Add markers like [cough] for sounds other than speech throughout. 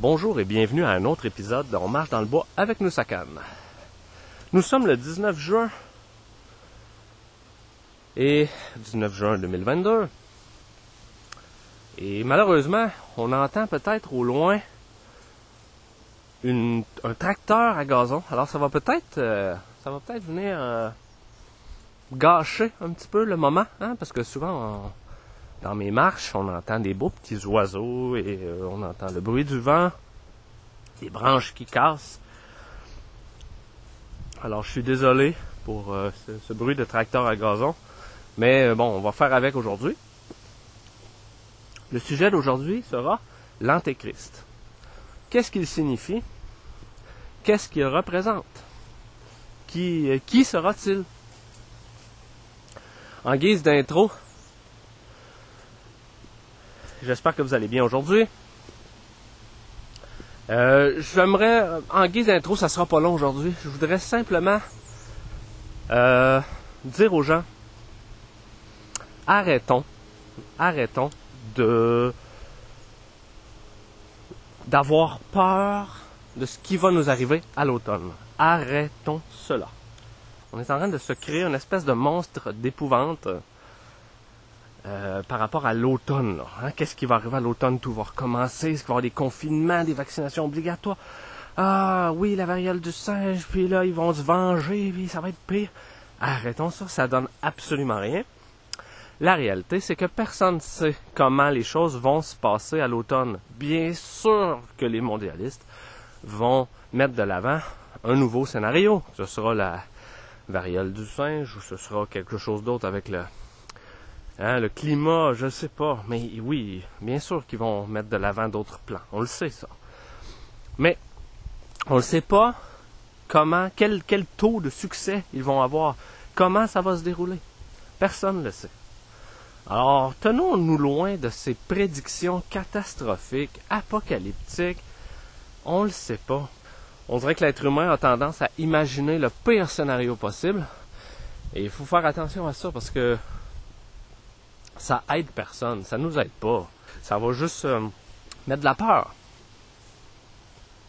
Bonjour et bienvenue à un autre épisode de On marche dans le bois avec nous Nous sommes le 19 juin et 19 juin 2022. Et malheureusement, on entend peut-être au loin un tracteur à gazon. Alors ça va peut-être euh, ça va peut-être venir euh, gâcher un petit peu le moment, hein, parce que souvent dans mes marches, on entend des beaux petits oiseaux et euh, on entend le bruit du vent, des branches qui cassent. Alors je suis désolé pour ce, bruit de tracteur à gazon, mais bon, on va faire avec aujourd'hui. Le sujet d'aujourd'hui sera l'Antéchrist. Qu'est-ce qu'il signifie? Qu'est-ce qu'il représente? Qui, euh, qui sera-t-il? En guise d'intro, j'espère que vous allez bien aujourd'hui. Euh, j'aimerais, en guise d'intro, ça sera pas long aujourd'hui. Je voudrais simplement euh, dire aux gens, arrêtons, arrêtons de d'avoir peur de ce qui va nous arriver à l'automne. Arrêtons cela. On est en train de se créer une espèce de monstre d'épouvante euh, par rapport à l'automne. Hein. Qu'est-ce qui va arriver à l'automne? Tout va recommencer. Est-ce qu'il va y avoir des confinements, des vaccinations obligatoires? Ah oui, la variole du singe, puis là, ils vont se venger, puis ça va être pire. Arrêtons ça, ça donne absolument rien. La réalité, c'est que personne ne sait comment les choses vont se passer à l'automne. Bien sûr que les mondialistes vont mettre de l'avant un nouveau scénario. Ce sera la variole du singe ou ce sera quelque chose d'autre avec le, hein, le climat, je ne sais pas. Mais oui, bien sûr qu'ils vont mettre de l'avant d'autres plans. On le sait, ça. Mais on ne sait pas comment, quel, quel taux de succès ils vont avoir, comment ça va se dérouler? Personne ne le sait. Alors, tenons-nous loin de ces prédictions catastrophiques, apocalyptiques. On le sait pas. On dirait que l'être humain a tendance à imaginer le pire scénario possible. Et il faut faire attention à ça parce que ça aide personne, ça nous aide pas. Ça va juste euh, mettre de la peur.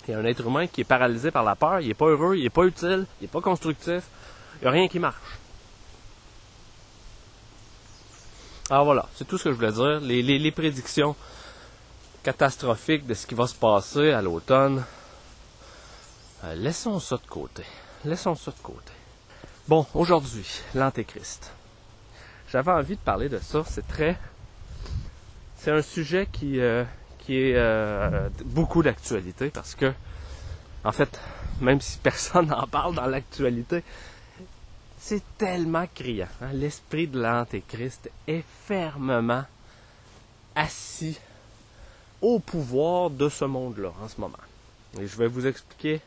Il y a un être humain qui est paralysé par la peur, il n'est pas heureux, il n'est pas utile, il n'est pas constructif, il n'y a rien qui marche. Alors voilà, c'est tout ce que je voulais dire. Les, prédictions catastrophiques de ce qui va se passer à l'automne, euh, laissons ça de côté. Laissons ça de côté. Bon, aujourd'hui, l'Antéchrist. J'avais envie de parler de ça. C'est très. C'est un sujet qui, euh, qui est euh, beaucoup d'actualité parce que, en fait, même si personne [laughs] n'en parle dans l'actualité, c'est tellement criant. Hein. L'esprit de l'Antéchrist est fermement assis au pouvoir de ce monde-là en ce moment. Et je vais vous expliquer.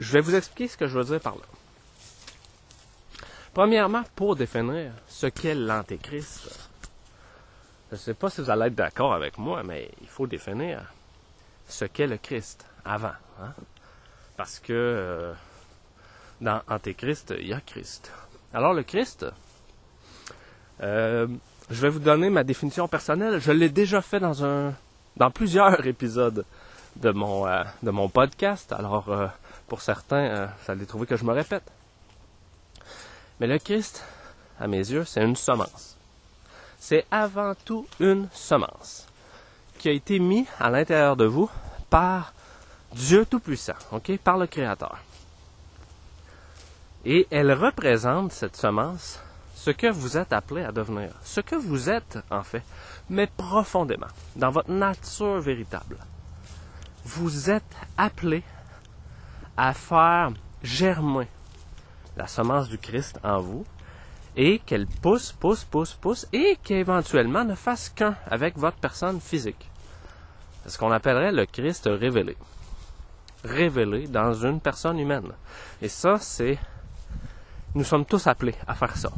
Je vais vous expliquer ce que je veux dire par là. Premièrement, pour définir ce qu'est l'Antéchrist, je ne sais pas si vous allez être d'accord avec moi, mais il faut définir ce qu'est le Christ avant. Hein? Parce que euh, dans Antéchrist, il y a Christ. Alors le Christ, euh, je vais vous donner ma définition personnelle. Je l'ai déjà fait dans un, dans plusieurs [laughs] épisodes de mon, euh, de mon podcast. Alors pour certains, ça allait trouver que je me répète. Mais le Christ, à mes yeux, c'est une semence. C'est avant tout une semence qui a été mise à l'intérieur de vous par Dieu Tout-Puissant, par le Créateur. Et elle représente, cette semence, ce que vous êtes appelé à devenir, ce que vous êtes en fait, mais profondément, dans votre nature véritable. Vous êtes appelé à faire germer la semence du Christ en vous et qu'elle pousse, pousse, pousse, pousse et qu'éventuellement ne fasse qu'un avec votre personne physique. C'est ce qu'on appellerait le Christ révélé. Révélé dans une personne humaine. Et ça, c'est nous sommes tous appelés à faire ça.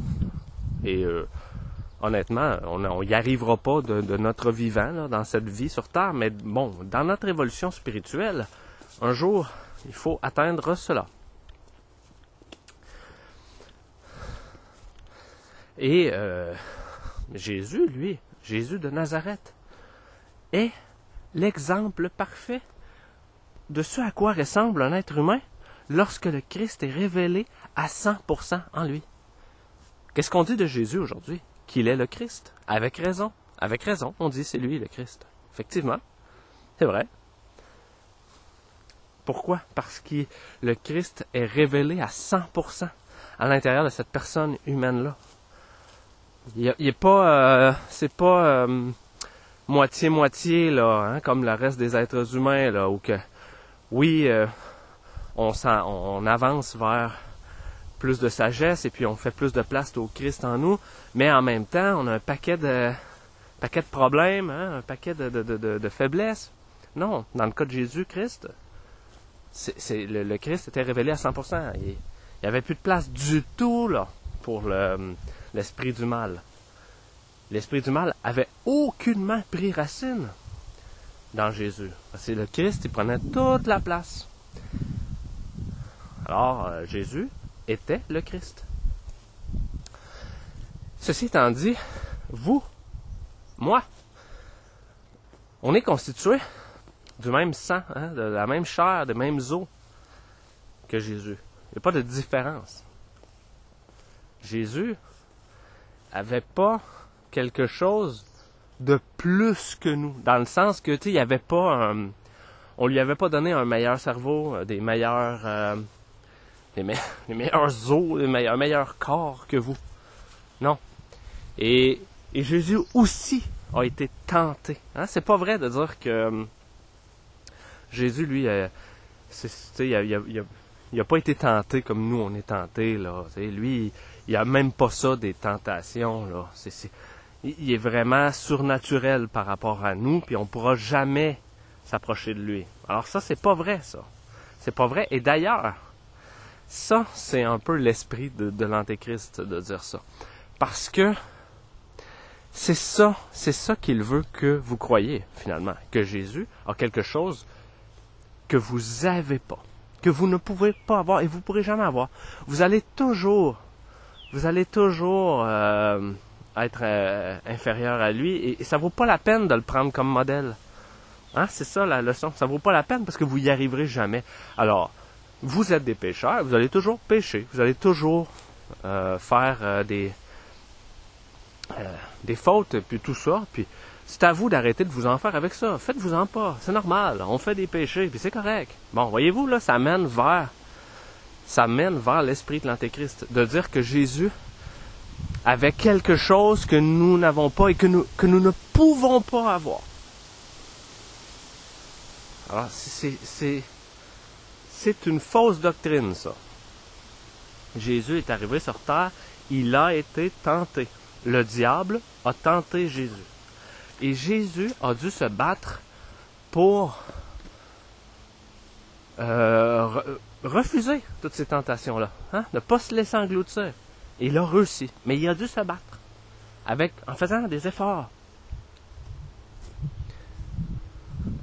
Et euh, honnêtement, on n'y arrivera pas de, notre vivant dans cette vie sur Terre, mais bon, dans notre évolution spirituelle, un jour, il faut atteindre cela. Et euh, Jésus, lui, Jésus de Nazareth, est l'exemple parfait de ce à quoi ressemble un être humain lorsque le Christ est révélé à 100% en lui. Qu'est-ce qu'on dit de Jésus aujourd'hui? Qu'il est le Christ. Avec raison. Avec raison, on dit c'est lui le Christ. Effectivement, c'est vrai. Pourquoi? Parce que le Christ est révélé à 100% à l'intérieur de cette personne humaine-là. Il, n'est pas, euh, c'est pas euh, moitié-moitié là, hein, comme le reste des êtres humains là, que, oui, euh, on, on avance vers plus de sagesse et puis on fait plus de place au Christ en nous, mais en même temps, on a un paquet de, paquet de problèmes, hein, un paquet de, faiblesses. Non, dans le cas de Jésus-Christ, c'est, le, le, Christ était révélé à 100%. Il n'y avait plus de place du tout là, pour le, l'esprit du mal. L'esprit du mal avait aucunement pris racine dans Jésus. C'est le Christ, il prenait toute la place. Alors, euh, Jésus était le Christ. Ceci étant dit, vous, moi, on est constitué du même sang, hein, de la même chair, des mêmes os que Jésus. Il n'y a pas de différence. Jésus avait pas quelque chose de plus que nous, dans le sens que tu il n'y avait pas un, on lui avait pas donné un meilleur cerveau, euh, des meilleurs, euh, des, [laughs] meilleurs os, un meilleur corps que vous. Non. Et et Jésus aussi a été tenté. Hein? C'est pas vrai de dire que hum, Jésus, lui, euh, il, n'a pas été tenté comme nous, on est tenté. Là. lui, il a même pas ça des tentations. Là. il est vraiment surnaturel par rapport à nous, puis on pourra jamais s'approcher de lui. Alors ça, c'est pas vrai, ça. C'est pas vrai. Et d'ailleurs, ça, c'est un peu l'esprit de, l'Antéchrist de dire ça. Parce que c'est ça, c'est ça qu'il veut que vous croyez, finalement, que Jésus a quelque chose que vous n'avez pas, que vous ne pouvez pas avoir et vous ne pourrez jamais avoir. Vous allez toujours, vous allez toujours euh, être euh, inférieur à lui et, ça vaut pas la peine de le prendre comme modèle. Hein, c'est ça la leçon. Ça vaut pas la peine parce que vous y arriverez jamais. Alors, vous êtes des pécheurs, vous allez toujours pécher, vous allez toujours euh, faire des des fautes, puis tout ça, puis c'est à vous d'arrêter de vous en faire avec ça. Faites-vous-en pas. C'est normal. On fait des péchés, puis c'est correct. Bon, voyez-vous, là, ça mène vers, ça mène vers l'esprit de l'Antéchrist. De dire que Jésus avait quelque chose que nous n'avons pas et que nous, que nous ne pouvons pas avoir. Alors, c'est, c'est, une fausse doctrine, ça. Jésus est arrivé sur terre, il a été tenté le diable a tenté Jésus. Et Jésus a dû se battre pour euh, refuser toutes ces tentations-là, hein? ne pas se laisser engloutir. Il a réussi, mais il a dû se battre avec, en faisant des efforts.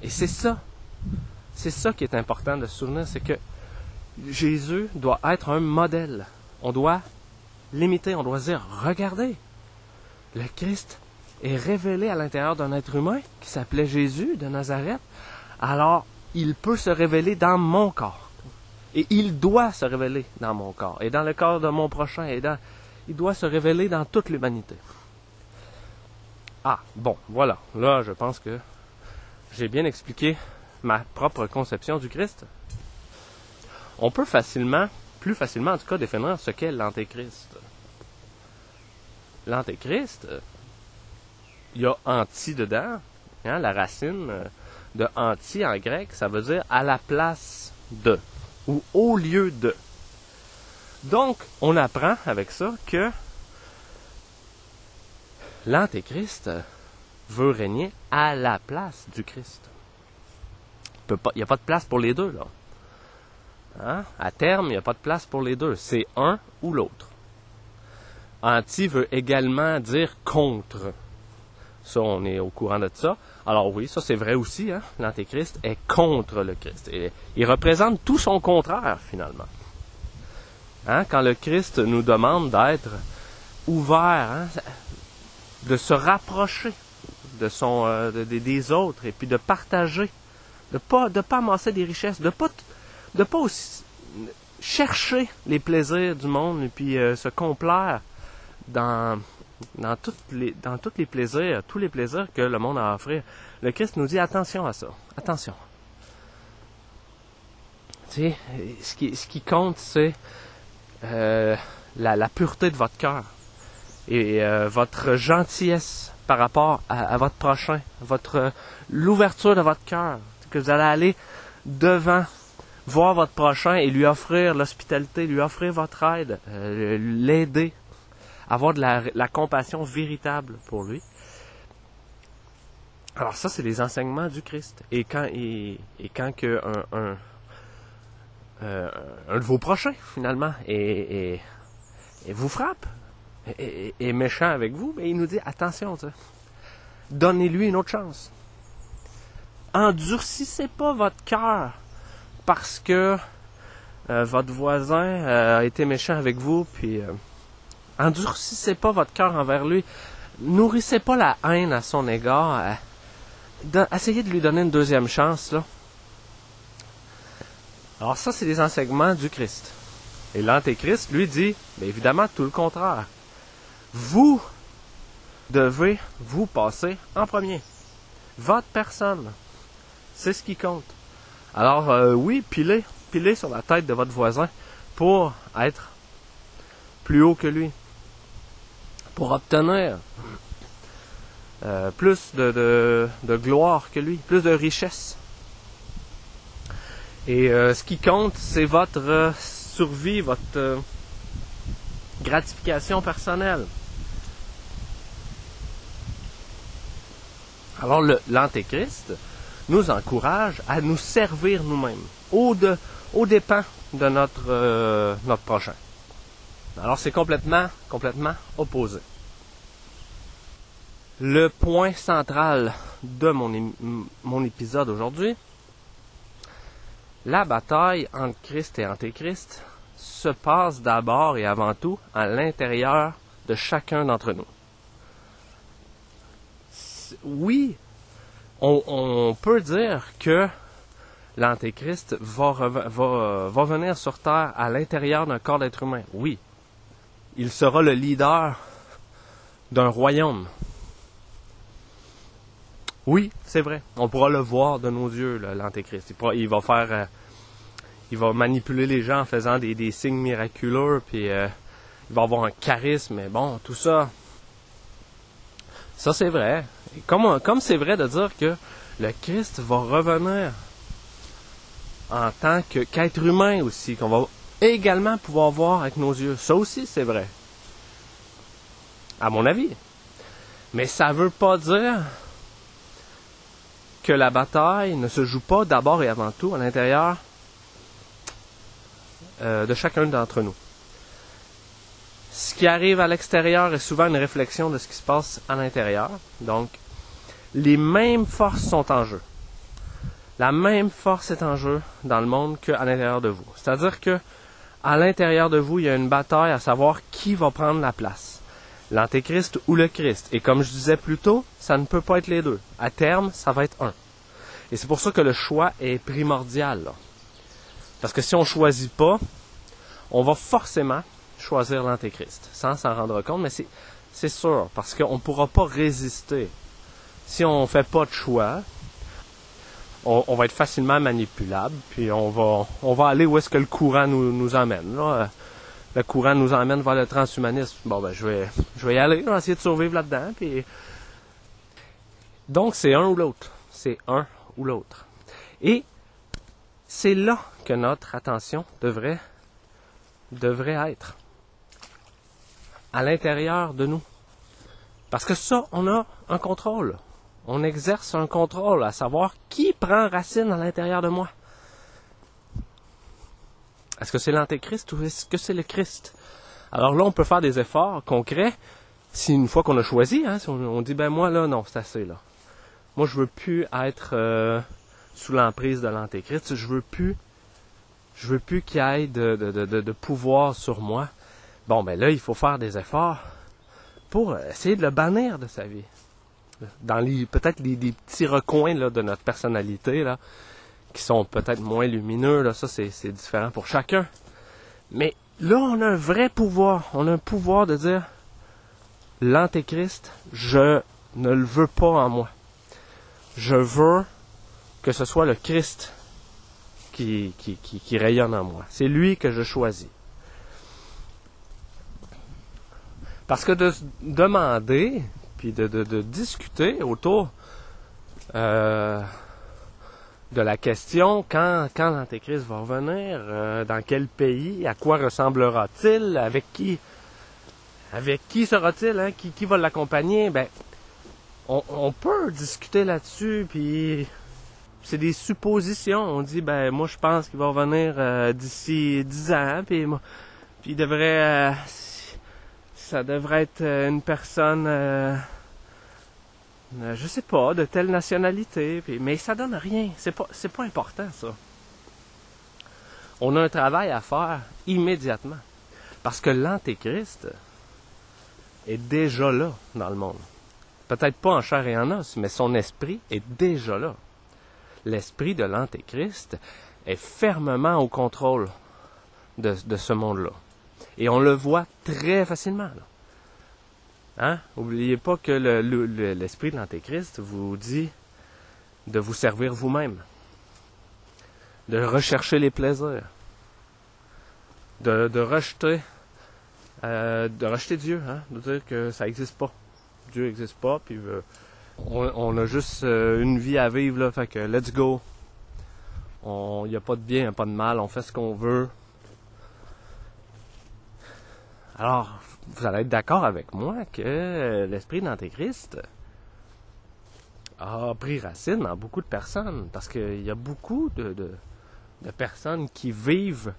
Et c'est ça, c'est ça qui est important de se souvenir, c'est que Jésus doit être un modèle. On doit l'imiter, on doit dire, regardez, le Christ est révélé à l'intérieur d'un être humain qui s'appelait Jésus de Nazareth, alors il peut se révéler dans mon corps. Et il doit se révéler dans mon corps, et dans le corps de mon prochain, et dans, il doit se révéler dans toute l'humanité. Ah, bon, voilà. Là, je pense que j'ai bien expliqué ma propre conception du Christ. On peut facilement, plus facilement en tout cas, définir ce qu'est l'Antéchrist l'antéchrist, il y a anti dedans. Hein, la racine euh, de anti en grec, ça veut dire à la place de ou au lieu de. Donc, on apprend avec ça que l'antéchrist veut régner à la place du Christ. Il n'y a pas de place pour les deux, là. Hein? À terme, il n'y a pas de place pour les deux. C'est un ou l'autre. Anti veut également dire contre. Ça, on est au courant de ça. Alors oui, ça c'est vrai aussi. Hein? L'Antéchrist est contre le Christ. Il représente tout son contraire finalement. Hein? Quand le Christ nous demande d'être ouvert, hein, de se rapprocher de son, euh, de- des- autres et puis de partager, de pas, pas amasser des richesses, de pas, de pas aussi chercher les plaisirs du monde et puis euh, se complaire dans, dans, toutes les, dans tous les plaisirs, tous les plaisirs que le monde a à offrir. Le Christ nous dit attention à ça, attention. Tu sais, ce qui, ce qui compte, c'est euh, la, pureté de votre cœur et euh, votre gentillesse par rapport à, votre prochain, votre l'ouverture de votre cœur, que vous allez aller devant voir votre prochain et lui offrir l'hospitalité, lui offrir votre aide, euh, l'aider, avoir de la, compassion véritable pour lui. Alors ça, c'est les enseignements du Christ. Et quand, et, quand que un, euh, de vos prochains, finalement, et, et, vous frappe, et, est méchant avec vous, mais il nous dit attention, donnez-lui une autre chance. Endurcissez pas votre cœur parce que euh, votre voisin euh, a été méchant avec vous, puis euh, endurcissez pas votre cœur envers lui. Nourrissez pas la haine à son égard. euh, essayez de lui donner une deuxième chance, là. Alors ça, c'est les enseignements du Christ. Et l'Antéchrist, lui, dit, mais évidemment, tout le contraire. Vous devez vous passer en premier. Votre personne. C'est ce qui compte. Alors, euh, oui, pilez, pilez sur la tête de votre voisin pour être plus haut que lui. Pour obtenir euh, plus de, gloire que lui, plus de richesse. Et euh, ce qui compte, c'est votre euh, survie, votre gratification personnelle. Alors l'Antéchrist nous encourage à nous servir nous-mêmes, au, au dépens de notre, notre prochain. Alors c'est complètement, complètement opposé. Le point central de mon, mon épisode aujourd'hui, la bataille entre Christ et Antéchrist se passe d'abord et avant tout à l'intérieur de chacun d'entre nous. Oui, on, peut dire que l'Antéchrist va, va, va venir sur Terre à l'intérieur d'un corps d'être humain. Oui, il sera le leader d'un royaume. Oui, c'est vrai. On pourra le voir de nos yeux, l'Antéchrist. Il, va faire, euh, il va manipuler les gens en faisant des, signes miraculeux, puis euh, il va avoir un charisme. Mais bon, tout ça, ça c'est vrai. Comme c'est vrai de dire que le Christ va revenir en tant qu'être humain aussi, qu'on va également pouvoir voir avec nos yeux. Ça aussi, c'est vrai. À mon avis. Mais ça veut pas dire que la bataille ne se joue pas d'abord et avant tout à l'intérieur euh, de chacun d'entre nous. Ce qui arrive à l'extérieur est souvent une réflexion de ce qui se passe à l'intérieur. Donc, les mêmes forces sont en jeu. La même force est en jeu dans le monde qu'à l'intérieur de vous. C'est-à-dire que à l'intérieur de vous, il y a une bataille à savoir qui va prendre la place. L'Antéchrist ou le Christ. Et comme je disais plus tôt, ça ne peut pas être les deux. À terme, ça va être un. Et c'est pour ça que le choix est primordial. Parce que si on choisit pas, on va forcément choisir l'Antéchrist, sans s'en rendre compte, mais c'est, sûr, parce qu'on ne pourra pas résister. Si on fait pas de choix, on, va être facilement manipulable, puis on va, on va aller où est-ce que le courant nous, nous emmène. Là. Le courant nous emmène vers le transhumanisme. Bon, ben, je vais, je vais y aller, je vais essayer de survivre là-dedans, puis... Donc, c'est un ou l'autre. C'est un ou l'autre. Et c'est là que notre attention devrait, devrait être. À l'intérieur de nous. Parce que ça, on a un contrôle. On exerce un contrôle à savoir qui prend racine à l'intérieur de moi. Est-ce que c'est l'antéchrist ou est-ce que c'est le Christ? Alors là, on peut faire des efforts concrets. Si une fois qu'on a choisi, hein, si on, dit ben moi là, non, c'est assez là. Moi, je veux plus être euh, sous l'emprise de l'antéchrist. Je veux plus, veux plus qu'il y ait de, de pouvoir sur moi. Bon, ben là, il faut faire des efforts pour essayer de le bannir de sa vie. Dans les peut-être les, petits recoins là, de notre personnalité là, qui sont peut-être moins lumineux. Là, ça, c'est, différent pour chacun. Mais là, on a un vrai pouvoir. On a un pouvoir de dire l'antéchrist, je ne le veux pas en moi. Je veux que ce soit le Christ qui rayonne en moi. C'est lui que je choisis. Parce que de se demander, puis de, discuter autour euh, de la question quand, quand l'Antéchrist va revenir, euh, dans quel pays, à quoi ressemblera-t-il, avec qui avec qui sera-t-il, hein, qui, qui va l'accompagner, ben on, peut discuter là-dessus, puis c'est des suppositions. On dit ben moi je pense qu'il va revenir euh, d'ici 10 ans, puis puis il devrait ça devrait être euh, une personne euh, euh, je sais pas, de telle nationalité, mais ça donne rien. C'est pas, c'est pas important, ça. On a un travail à faire immédiatement. Parce que l'Antéchrist est déjà là dans le monde. Peut-être pas en chair et en os, mais son esprit est déjà là. L'esprit de l'Antéchrist est fermement au contrôle de ce monde-là. Et on le voit très facilement. Là. Hein? Oubliez pas que le- le- le- l'esprit de l'Antéchrist vous dit de vous servir vous-même, de rechercher les plaisirs, de, de rejeter, euh, de rejeter Dieu, hein? de dire que ça n'existe pas. Dieu n'existe pas, puis on, a juste euh, une vie à vivre, là, fait que let's go. Il n'y a pas de bien, n'y a pas de mal, on fait ce qu'on veut. Alors, vous allez être d'accord avec moi que l'esprit d'Antéchrist a pris racine dans beaucoup de personnes. Parce qu'il y a beaucoup de, personnes qui vivent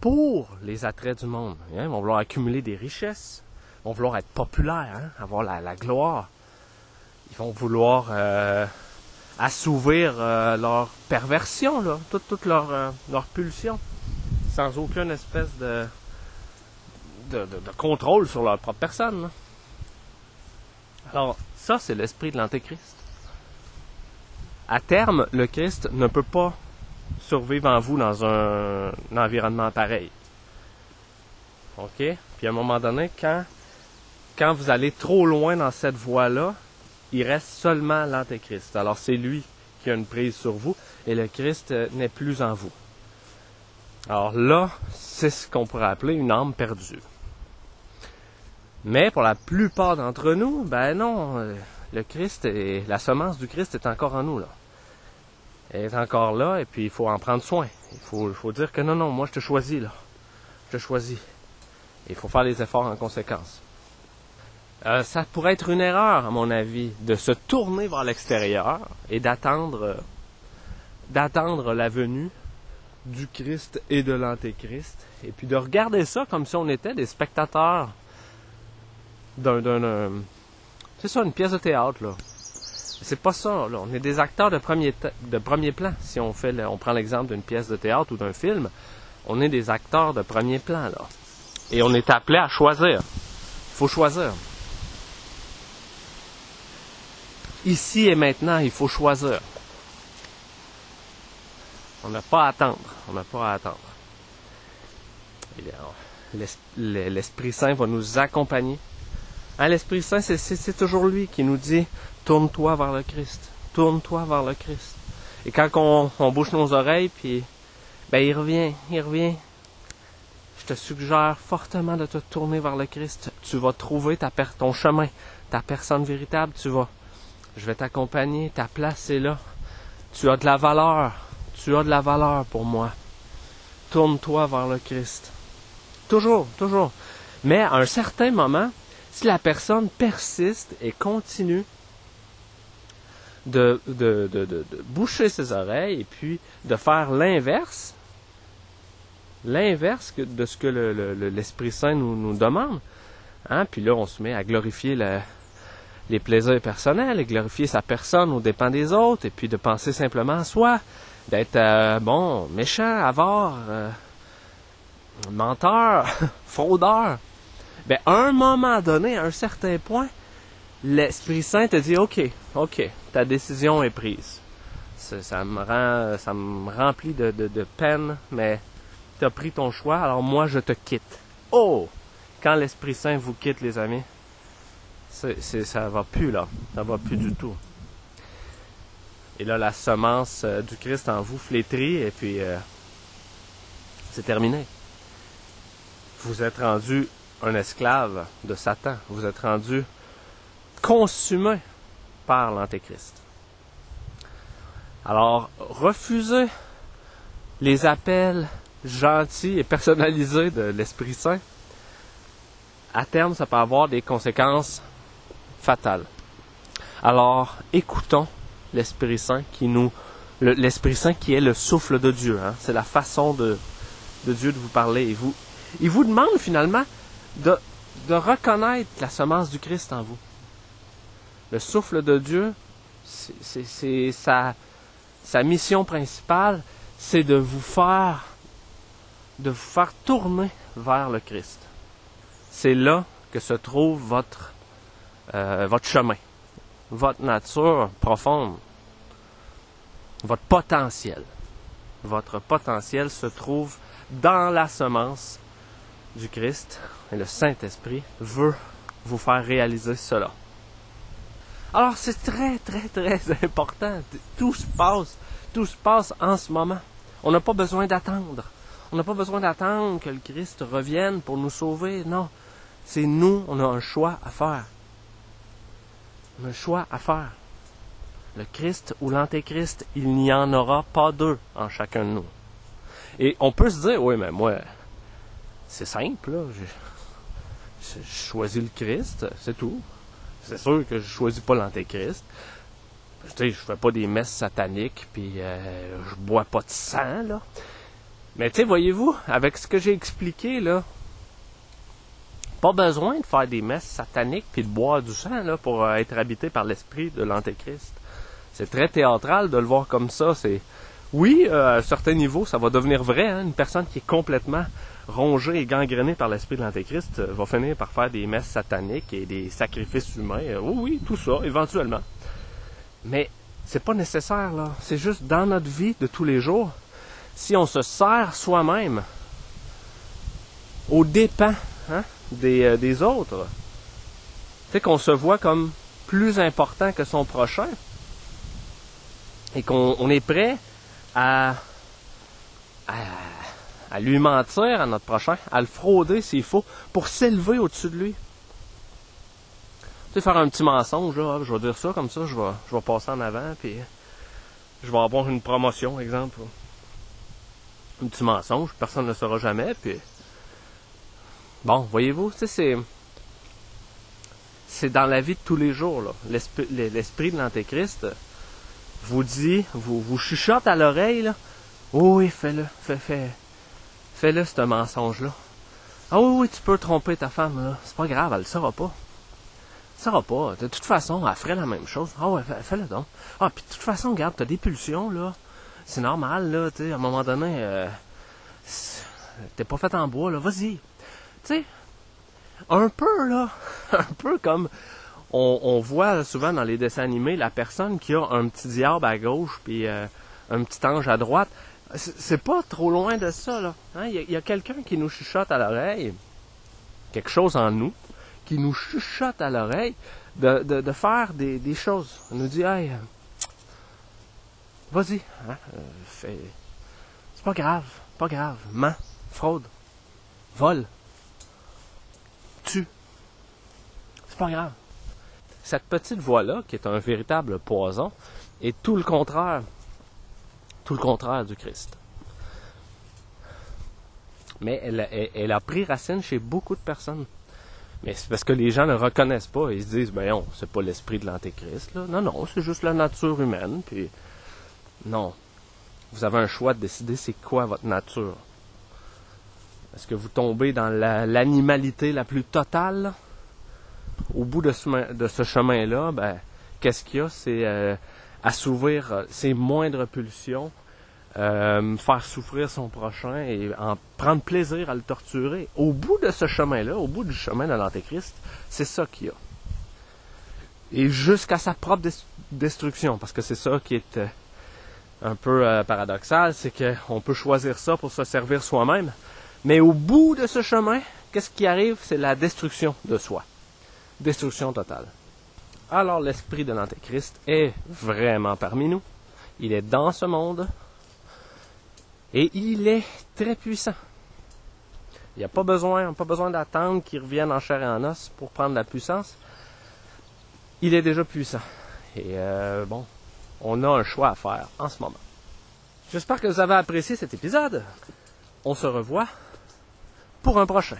pour les attraits du monde. Hein, Ils vont vouloir accumuler des richesses. Ils vont vouloir être populaires, hein, avoir la, gloire. Ils vont vouloir euh, assouvir euh, leur perversion, toute, euh, leur pulsion, sans aucune espèce de, de, contrôle sur leur propre personne. Alors, ça, c'est l'esprit de l'Antéchrist. À terme, le Christ ne peut pas survivre en vous dans un, un environnement pareil. OK? Puis à un moment donné, quand, quand vous allez trop loin dans cette voie-là, il reste seulement l'Antéchrist. Alors c'est lui qui a une prise sur vous et le Christ euh, n'est plus en vous. Alors là, c'est ce qu'on pourrait appeler une âme perdue. Mais pour la plupart d'entre nous, ben non, euh, le Christ est, la semence du Christ est encore en nous là. Elle est encore là et puis il faut en prendre soin. Il faut, dire que non, non, moi je te choisis là. Je te choisis. Et il faut faire les efforts en conséquence. Euh, ça pourrait être une erreur, à mon avis, de se tourner vers l'extérieur et d'attendre, d'attendre la venue du Christ et de l'Antéchrist, et puis de regarder ça comme si on était des spectateurs d'un, euh, c'est ça, une pièce de théâtre là. C'est pas ça, là. On est des acteurs de premier, de premier plan. Si on fait, le- on prend l'exemple d'une pièce de théâtre ou d'un film, on est des acteurs de premier plan là. Et on est appelé à choisir. Il faut choisir. Ici et maintenant, il faut choisir. On n'a pas à attendre. On n'a pas à attendre. L'Esprit Saint va nous accompagner. Hein, L'Esprit Saint, c'est- toujours lui qui nous dit tourne-toi vers le Christ. Tourne-toi vers le Christ. Et quand on, on bouche nos oreilles, puis ben il revient, il revient. Je te suggère fortement de te tourner vers le Christ. Tu vas trouver ta per- ton chemin, ta personne véritable. Tu vas. Je vais t'accompagner. Ta place est là. Tu as de la valeur. Tu as de la valeur pour moi. Tourne-toi vers le Christ. Toujours, toujours. Mais à un certain moment, si la personne persiste et continue de, de, de, de, boucher ses oreilles et puis de faire l'inverse, l'inverse de ce que le- le- le- l'Esprit Saint nous, demande, hein, puis là on se met à glorifier les plaisirs personnels et glorifier sa personne aux dépens des autres et puis de penser simplement à soi, d'être euh, bon, méchant, avare, euh, menteur, [laughs] fraudeur. Ben, à un moment donné, à un certain point, l'Esprit Saint te dit, OK, OK, ta décision est prise. Ça, me, rend, ça me remplit de, de peine, mais tu as pris ton choix, alors moi je te quitte. Oh! Quand l'Esprit Saint vous quitte, les amis, c'est, ça va plus là. Ça va plus du tout. Et là, la semence euh, du Christ en vous flétrit et puis euh, c'est terminé. Vous êtes rendu un esclave de Satan. Vous êtes rendu consumé par l'Antéchrist. Alors, refusez les appels gentils et personnalisés de l'Esprit Saint. À terme, ça peut avoir des conséquences fatales. Alors, écoutons l'Esprit Saint qui nous, l'Esprit Saint qui est le souffle de Dieu. Hein. C'est la façon de, de Dieu de vous parler. Et vous, il vous demande finalement de, reconnaître la semence du Christ en vous. Le souffle de Dieu, c'est sa, mission principale, c'est de vous faire, de vous faire tourner vers le Christ. C'est là que se trouve votre, euh, votre chemin, votre nature profonde, votre potentiel. Votre potentiel se trouve dans la semence du Christ et le Saint-Esprit veut vous faire réaliser cela. Alors c'est très très très [laughs] important. Tout se passe, tout se passe en ce moment. On n'a pas besoin d'attendre. On n'a pas besoin d'attendre que le Christ revienne pour nous sauver. Non, c'est nous, on a un choix à faire. Un choix à faire. Le Christ ou l'Antéchrist, il n'y en aura pas deux en chacun de nous. Et on peut se dire, oui, mais moi, c'est simple, là. Je, le Christ, c'est tout. C'est sûr que je choisis pas l'Antéchrist. Je sais, je fais pas des messes sataniques, puis euh, je bois pas de sang, là. Mais tu sais, voyez-vous, avec ce que j'ai expliqué, là, pas besoin de faire des messes sataniques puis de boire du sang, là, pour euh, être habité par l'esprit de l'Antéchrist. C'est très théâtral de le voir comme ça. C'est oui, euh, à un certain niveau, ça va devenir vrai. Hein. Une personne qui est complètement rongée et gangrénée par l'esprit de l'Antéchrist euh, va finir par faire des messes sataniques et des sacrifices humains. Euh, oui, oui, tout ça, éventuellement. Mais c'est pas nécessaire, là. C'est juste dans notre vie de tous les jours. Si on se sert soi-même aux dépens hein, des, des autres, c'est qu'on se voit comme plus important que son prochain, et qu'on est prêt à, à, lui mentir à notre prochain, à le frauder s'il faut, pour s'élever au-dessus de lui. Tu sais, faire un petit mensonge, là, je vais dire ça comme ça, je vais, je vais passer en avant, puis je vais avoir une promotion, exemple. Un petit mensonge, personne ne le saura jamais, puis... Bon, voyez-vous, tu sais, c'est... C'est dans la vie de tous les jours, là. L'esprit de l'Antéchrist, vous dit, vous, vous chuchote à l'oreille, là. Oh oui, fais-le, fais, fais, fais-le, ce mensonge-là. Ah oui, oui, tu peux tromper ta femme, là. C'est pas grave, elle le saura pas. Elle saura pas. De toute façon, elle ferait la même chose. Ah ouais, fais-le donc. Ah, puis de toute façon, regarde, t'as des pulsions, là. C'est normal, là, tu à un moment donné, euh, t'es pas fait en bois, là. Vas-y. Tu sais, un peu, là, [laughs] un peu comme on, voit souvent dans les dessins animés la personne qui a un petit diable à gauche puis euh, un petit ange à droite. C'est pas trop loin de ça, là. Hein? Il y a, quelqu'un qui nous chuchote à l'oreille, quelque chose en nous, qui nous chuchote à l'oreille de, faire des, choses. On nous dit, hey, euh, vas-y, hein? Euh, c'est pas grave, pas grave, ment, fraude, vol, tue. C'est pas grave cette petite voix-là, qui est un véritable poison, est tout le contraire, tout le contraire du Christ. Mais elle, a pris racine chez beaucoup de personnes. Mais c'est parce que les gens ne reconnaissent pas. Ils se disent, ben non, c'est pas l'esprit de l'Antéchrist. Non, non, c'est juste la nature humaine. Puis, non. Vous avez un choix de décider c'est quoi votre nature. Est-ce que vous tombez dans l'animalité la, plus totale? au bout de ce, chemin-là, ben, qu'est-ce qu'il y a? C'est euh, assouvir euh, ses moindres pulsions, euh, faire souffrir son prochain et en prendre plaisir à le torturer. Au bout de ce chemin-là, au bout du chemin de l'Antéchrist, c'est ça qu'il y a. et jusqu'à sa propre des- destruction, parce que c'est ça qui est euh, un peu paradoxal, c'est qu'on peut choisir ça pour se servir soi-même, mais au bout de ce chemin, qu'est-ce qui arrive? C'est la destruction de soi. Destruction totale. Alors l'esprit de l'Antéchrist est vraiment parmi nous. Il est dans ce monde et il est très puissant. Il n'y a pas besoin, pas besoin d'attendre qu'il revienne en chair et en os pour prendre la puissance. Il est déjà puissant. Et euh, bon, on a un choix à faire en ce moment. J'espère que vous avez apprécié cet épisode. On se revoit pour un prochain.